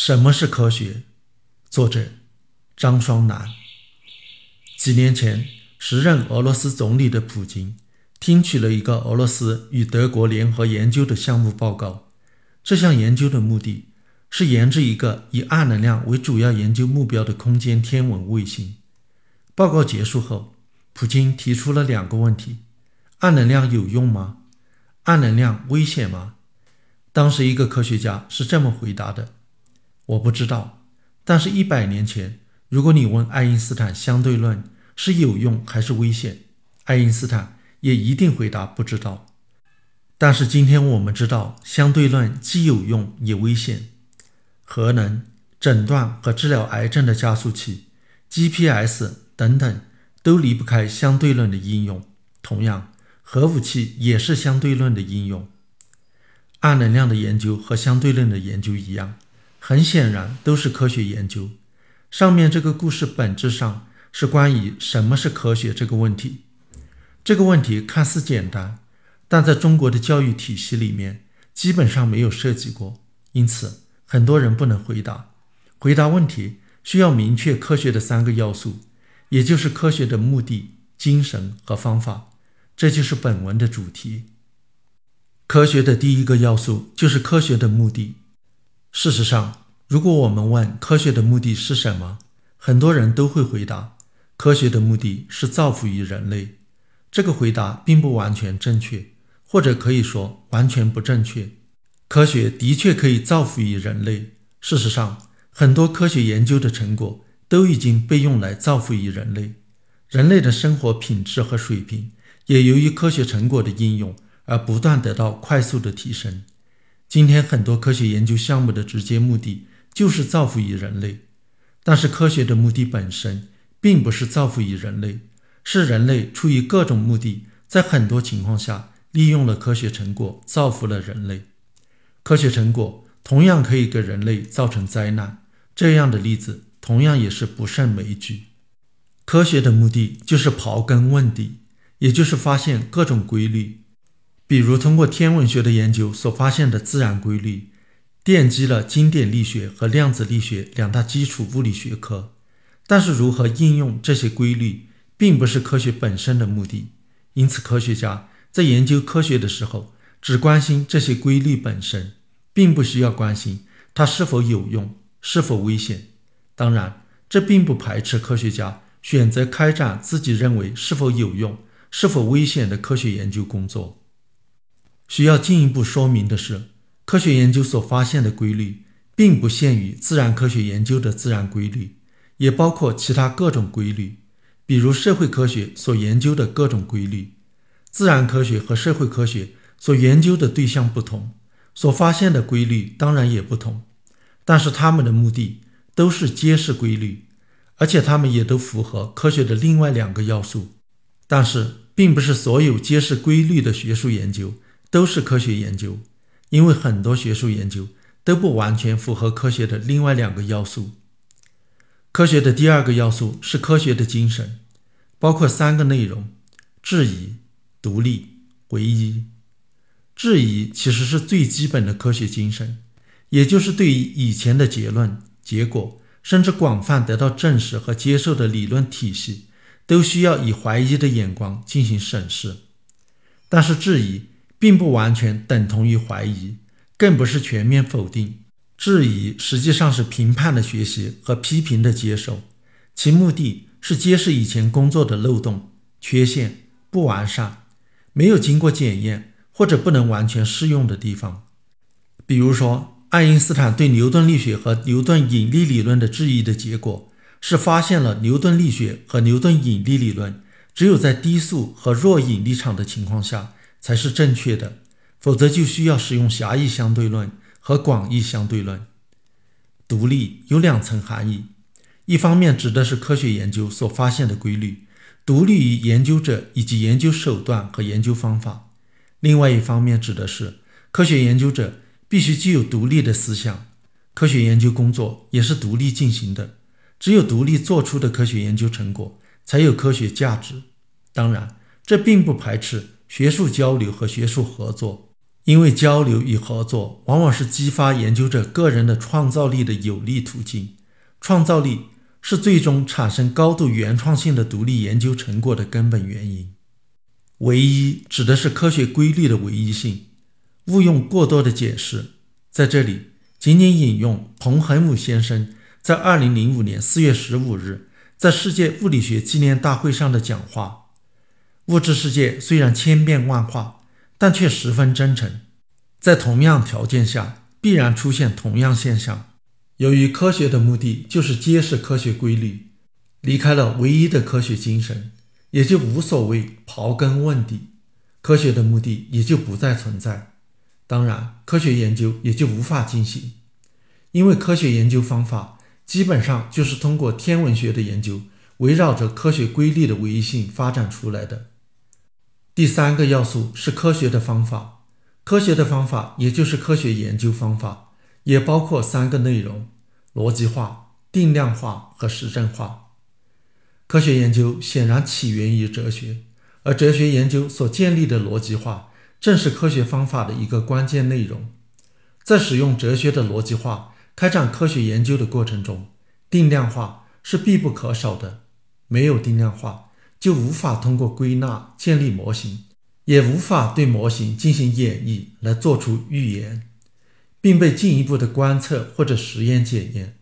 什么是科学？作者张双南。几年前，时任俄罗斯总理的普京听取了一个俄罗斯与德国联合研究的项目报告。这项研究的目的是研制一个以暗能量为主要研究目标的空间天文卫星。报告结束后，普京提出了两个问题：暗能量有用吗？暗能量危险吗？当时一个科学家是这么回答的。我不知道，但是，一百年前，如果你问爱因斯坦相对论是有用还是危险，爱因斯坦也一定回答不知道。但是，今天我们知道，相对论既有用也危险。核能、诊断和治疗癌症的加速器、GPS 等等，都离不开相对论的应用。同样，核武器也是相对论的应用。暗能量的研究和相对论的研究一样。很显然，都是科学研究。上面这个故事本质上是关于什么是科学这个问题。这个问题看似简单，但在中国的教育体系里面基本上没有涉及过，因此很多人不能回答。回答问题需要明确科学的三个要素，也就是科学的目的、精神和方法。这就是本文的主题。科学的第一个要素就是科学的目的。事实上，如果我们问科学的目的是什么，很多人都会回答：科学的目的是造福于人类。这个回答并不完全正确，或者可以说完全不正确。科学的确可以造福于人类。事实上，很多科学研究的成果都已经被用来造福于人类。人类的生活品质和水平也由于科学成果的应用而不断得到快速的提升。今天很多科学研究项目的直接目的就是造福于人类，但是科学的目的本身并不是造福于人类，是人类出于各种目的，在很多情况下利用了科学成果造福了人类。科学成果同样可以给人类造成灾难，这样的例子同样也是不胜枚举。科学的目的就是刨根问底，也就是发现各种规律。比如，通过天文学的研究所发现的自然规律，奠基了经典力学和量子力学两大基础物理学科。但是，如何应用这些规律，并不是科学本身的目的。因此，科学家在研究科学的时候，只关心这些规律本身，并不需要关心它是否有用、是否危险。当然，这并不排斥科学家选择开展自己认为是否有用、是否危险的科学研究工作。需要进一步说明的是，科学研究所发现的规律，并不限于自然科学研究的自然规律，也包括其他各种规律，比如社会科学所研究的各种规律。自然科学和社会科学所研究的对象不同，所发现的规律当然也不同，但是他们的目的都是揭示规律，而且他们也都符合科学的另外两个要素。但是，并不是所有揭示规律的学术研究。都是科学研究，因为很多学术研究都不完全符合科学的另外两个要素。科学的第二个要素是科学的精神，包括三个内容：质疑、独立、唯一。质疑其实是最基本的科学精神，也就是对于以前的结论、结果，甚至广泛得到证实和接受的理论体系，都需要以怀疑的眼光进行审视。但是质疑。并不完全等同于怀疑，更不是全面否定。质疑实际上是评判的学习和批评的接受，其目的是揭示以前工作的漏洞、缺陷、不完善、没有经过检验或者不能完全适用的地方。比如说，爱因斯坦对牛顿力学和牛顿引力理论的质疑的结果，是发现了牛顿力学和牛顿引力理论只有在低速和弱引力场的情况下。才是正确的，否则就需要使用狭义相对论和广义相对论。独立有两层含义，一方面指的是科学研究所发现的规律，独立于研究者以及研究手段和研究方法；另外一方面指的是科学研究者必须具有独立的思想，科学研究工作也是独立进行的。只有独立做出的科学研究成果才有科学价值。当然，这并不排斥。学术交流和学术合作，因为交流与合作往往是激发研究者个人的创造力的有力途径。创造力是最终产生高度原创性的独立研究成果的根本原因。唯一指的是科学规律的唯一性，勿用过多的解释。在这里，仅仅引用彭恒武先生在二零零五年四月十五日在世界物理学纪念大会上的讲话：物质世界虽然千变万化。但却十分真诚，在同样条件下必然出现同样现象。由于科学的目的就是揭示科学规律，离开了唯一的科学精神，也就无所谓刨根问底，科学的目的也就不再存在。当然，科学研究也就无法进行，因为科学研究方法基本上就是通过天文学的研究，围绕着科学规律的唯一性发展出来的。第三个要素是科学的方法，科学的方法也就是科学研究方法，也包括三个内容：逻辑化、定量化和实证化。科学研究显然起源于哲学，而哲学研究所建立的逻辑化，正是科学方法的一个关键内容。在使用哲学的逻辑化开展科学研究的过程中，定量化是必不可少的，没有定量化。就无法通过归纳建立模型，也无法对模型进行演绎来做出预言，并被进一步的观测或者实验检验。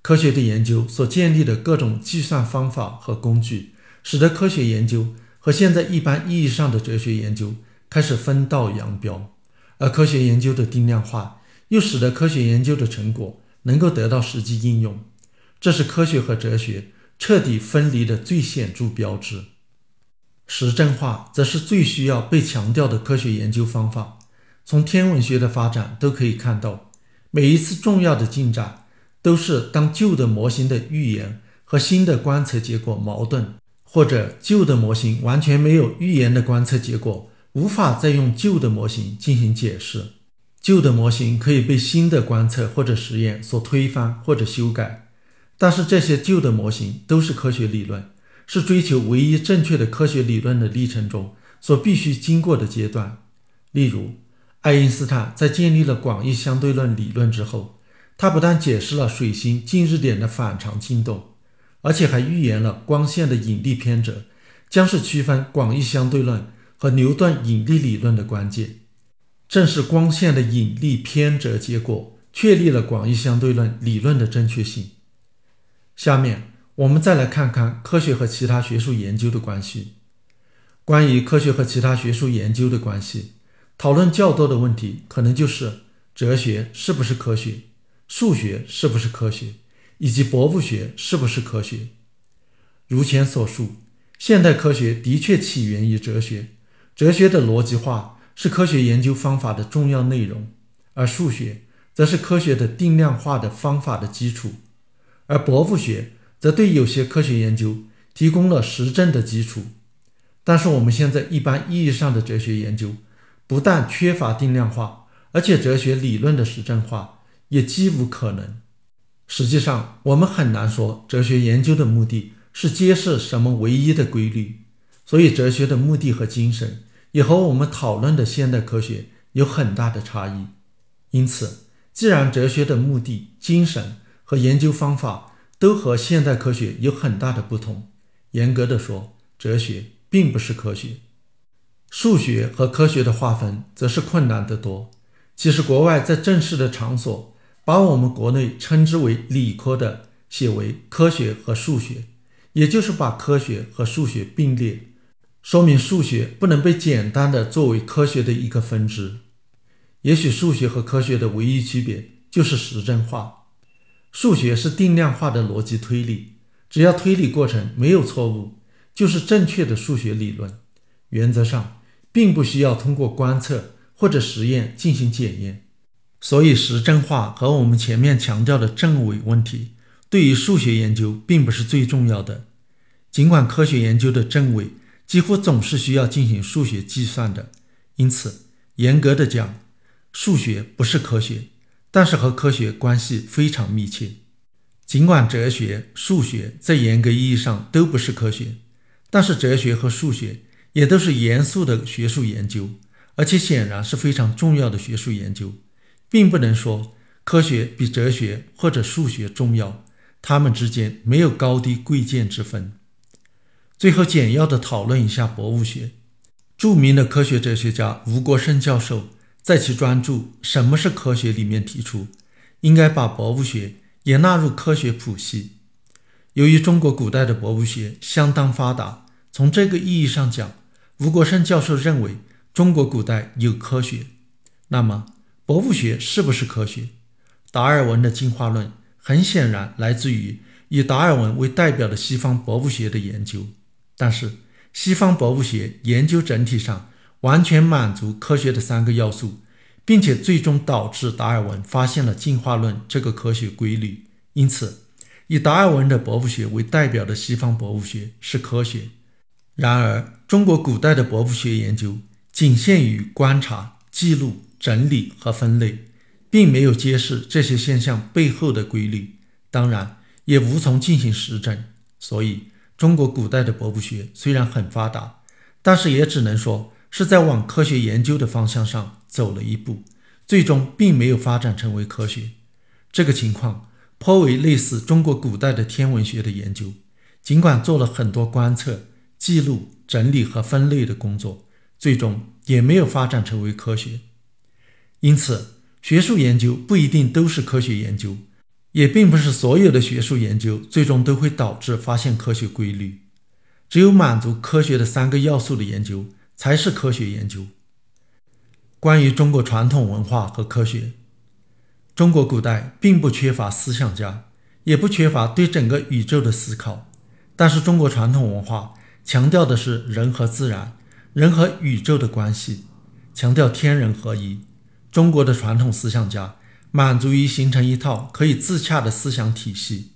科学的研究所建立的各种计算方法和工具，使得科学研究和现在一般意义上的哲学研究开始分道扬镳，而科学研究的定量化又使得科学研究的成果能够得到实际应用。这是科学和哲学。彻底分离的最显著标志，实证化则是最需要被强调的科学研究方法。从天文学的发展都可以看到，每一次重要的进展都是当旧的模型的预言和新的观测结果矛盾，或者旧的模型完全没有预言的观测结果，无法再用旧的模型进行解释。旧的模型可以被新的观测或者实验所推翻或者修改。但是这些旧的模型都是科学理论，是追求唯一正确的科学理论的历程中所必须经过的阶段。例如，爱因斯坦在建立了广义相对论理论之后，他不但解释了水星近日点的反常进动，而且还预言了光线的引力偏折将是区分广义相对论和牛顿引力理论的关键。正是光线的引力偏折结果确立了广义相对论理论的正确性。下面我们再来看看科学和其他学术研究的关系。关于科学和其他学术研究的关系，讨论较多的问题可能就是哲学是不是科学，数学是不是科学，以及博物学是不是科学。如前所述，现代科学的确起源于哲学，哲学的逻辑化是科学研究方法的重要内容，而数学则是科学的定量化的方法的基础。而博物学则对有些科学研究提供了实证的基础，但是我们现在一般意义上的哲学研究不但缺乏定量化，而且哲学理论的实证化也几无可能。实际上，我们很难说哲学研究的目的是揭示什么唯一的规律，所以哲学的目的和精神也和我们讨论的现代科学有很大的差异。因此，既然哲学的目的、精神，和研究方法都和现代科学有很大的不同。严格的说，哲学并不是科学。数学和科学的划分则是困难得多。其实，国外在正式的场所把我们国内称之为理科的写为科学和数学，也就是把科学和数学并列，说明数学不能被简单的作为科学的一个分支。也许数学和科学的唯一区别就是实证化。数学是定量化的逻辑推理，只要推理过程没有错误，就是正确的数学理论。原则上，并不需要通过观测或者实验进行检验。所以，实证化和我们前面强调的证伪问题，对于数学研究并不是最重要的。尽管科学研究的证伪几乎总是需要进行数学计算的，因此，严格的讲，数学不是科学。但是和科学关系非常密切。尽管哲学、数学在严格意义上都不是科学，但是哲学和数学也都是严肃的学术研究，而且显然是非常重要的学术研究，并不能说科学比哲学或者数学重要，它们之间没有高低贵贱之分。最后，简要的讨论一下博物学。著名的科学哲学家吴国胜教授在其专著《什么是科学》里面提出，应该把博物学也纳入科学谱系。由于中国古代的博物学相当发达，从这个意义上讲，吴国胜教授认为中国古代有科学。那么，博物学是不是科学？达尔文的进化论很显然来自于以达尔文为代表的西方博物学的研究，但是。西方博物学研究整体上完全满足科学的三个要素，并且最终导致达尔文发现了进化论这个科学规律。因此，以达尔文的博物学为代表的西方博物学是科学。然而，中国古代的博物学研究仅限于观察、记录、整理和分类，并没有揭示这些现象背后的规律，当然也无从进行实证。所以，中国古代的博物学虽然很发达，但是也只能说是在往科学研究的方向上走了一步，最终并没有发展成为科学。这个情况颇为类似中国古代的天文学的研究，尽管做了很多观测、记录、整理和分类的工作，最终也没有发展成为科学。因此，学术研究不一定都是科学研究。也并不是所有的学术研究最终都会导致发现科学规律，只有满足科学的三个要素的研究才是科学研究。关于中国传统文化和科学，中国古代并不缺乏思想家，也不缺乏对整个宇宙的思考，但是中国传统文化强调的是人和自然、人和宇宙的关系，强调天人合一。中国的传统思想家。满足于形成一套可以自洽的思想体系。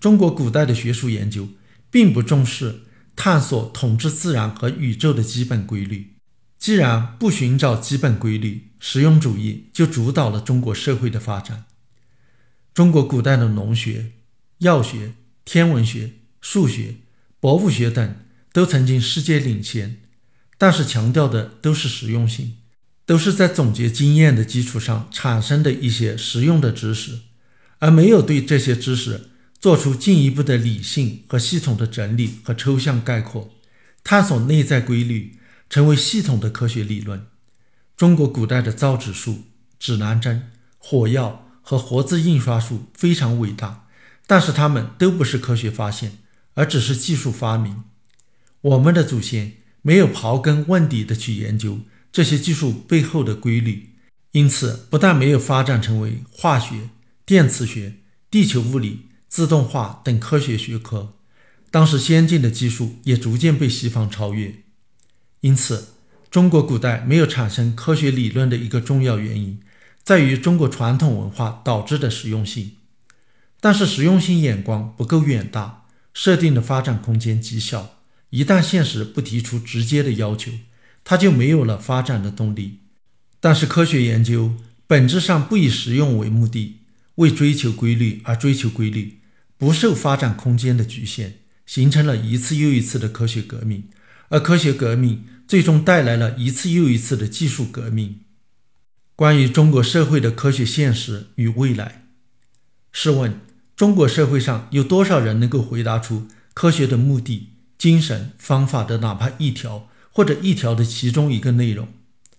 中国古代的学术研究并不重视探索统治自然和宇宙的基本规律。既然不寻找基本规律，实用主义就主导了中国社会的发展。中国古代的农学、药学、天文学、数学、博物学等都曾经世界领先，但是强调的都是实用性。都是在总结经验的基础上产生的一些实用的知识，而没有对这些知识做出进一步的理性和系统的整理和抽象概括，探索内在规律，成为系统的科学理论。中国古代的造纸术、指南针、火药和活字印刷术非常伟大，但是它们都不是科学发现，而只是技术发明。我们的祖先没有刨根问底的去研究。这些技术背后的规律，因此不但没有发展成为化学、电磁学、地球物理、自动化等科学学科，当时先进的技术也逐渐被西方超越。因此，中国古代没有产生科学理论的一个重要原因，在于中国传统文化导致的实用性。但是，实用性眼光不够远大，设定的发展空间极小。一旦现实不提出直接的要求，它就没有了发展的动力。但是科学研究本质上不以实用为目的，为追求规律而追求规律，不受发展空间的局限，形成了一次又一次的科学革命。而科学革命最终带来了一次又一次的技术革命。关于中国社会的科学现实与未来，试问中国社会上有多少人能够回答出科学的目的、精神、方法的哪怕一条？或者一条的其中一个内容，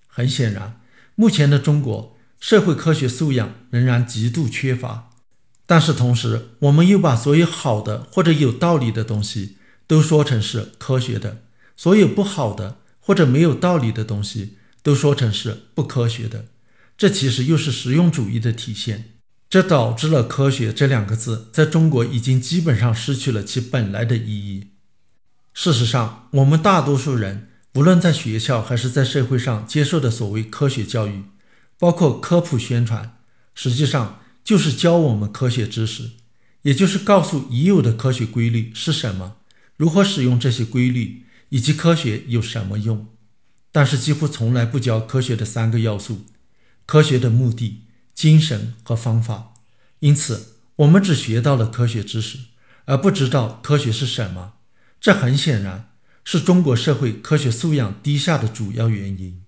很显然，目前的中国社会科学素养仍然极度缺乏。但是同时，我们又把所有好的或者有道理的东西都说成是科学的，所有不好的或者没有道理的东西都说成是不科学的。这其实又是实用主义的体现。这导致了“科学”这两个字在中国已经基本上失去了其本来的意义。事实上，我们大多数人。无论在学校还是在社会上接受的所谓科学教育，包括科普宣传，实际上就是教我们科学知识，也就是告诉已有的科学规律是什么，如何使用这些规律，以及科学有什么用。但是几乎从来不教科学的三个要素：科学的目的、精神和方法。因此，我们只学到了科学知识，而不知道科学是什么。这很显然。是中国社会科学素养低下的主要原因。